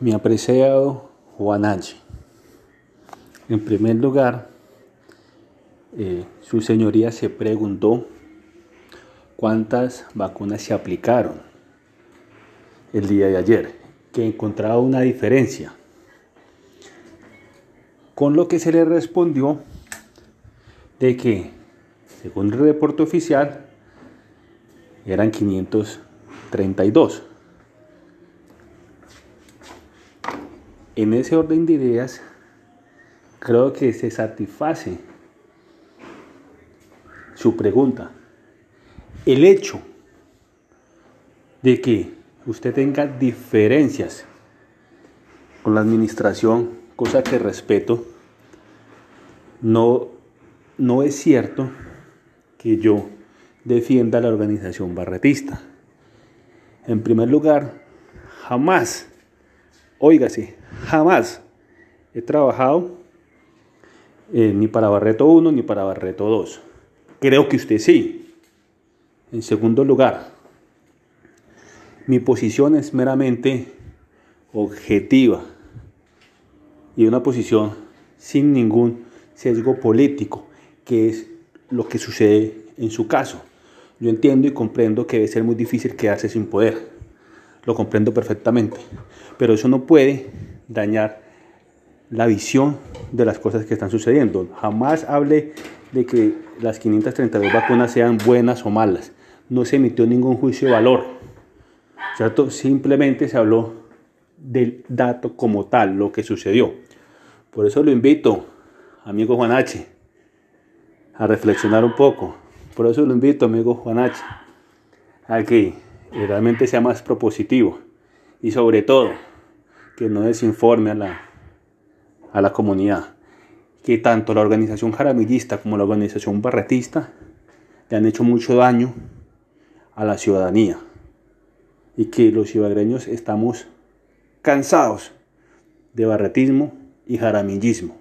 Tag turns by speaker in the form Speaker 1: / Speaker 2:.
Speaker 1: Mi apreciado Juan H. En primer lugar, eh, su señoría se preguntó cuántas vacunas se aplicaron el día de ayer, que encontraba una diferencia. Con lo que se le respondió de que, según el reporte oficial, eran 532. En ese orden de ideas, creo que se satisface su pregunta. El hecho de que usted tenga diferencias con la administración, cosa que respeto, no, no es cierto que yo defienda la organización barretista. En primer lugar, jamás, óigase, jamás he trabajado eh, ni para Barreto 1 ni para Barreto 2. Creo que usted sí. En segundo lugar, mi posición es meramente objetiva y una posición sin ningún sesgo político, que es lo que sucede en su caso. Yo entiendo y comprendo que debe ser muy difícil quedarse sin poder. Lo comprendo perfectamente. Pero eso no puede dañar la visión de las cosas que están sucediendo. Jamás hable de que las 532 vacunas sean buenas o malas. No se emitió ningún juicio de valor. Simplemente se habló del dato como tal, lo que sucedió. Por eso lo invito, amigo Juan H., a reflexionar un poco. Por eso lo invito, amigo Juan H., a que realmente sea más propositivo y sobre todo que no desinforme a la, a la comunidad. Que tanto la organización jaramillista como la organización barretista le han hecho mucho daño a la ciudadanía y que los ibaguereños estamos cansados de barretismo y jaramillismo.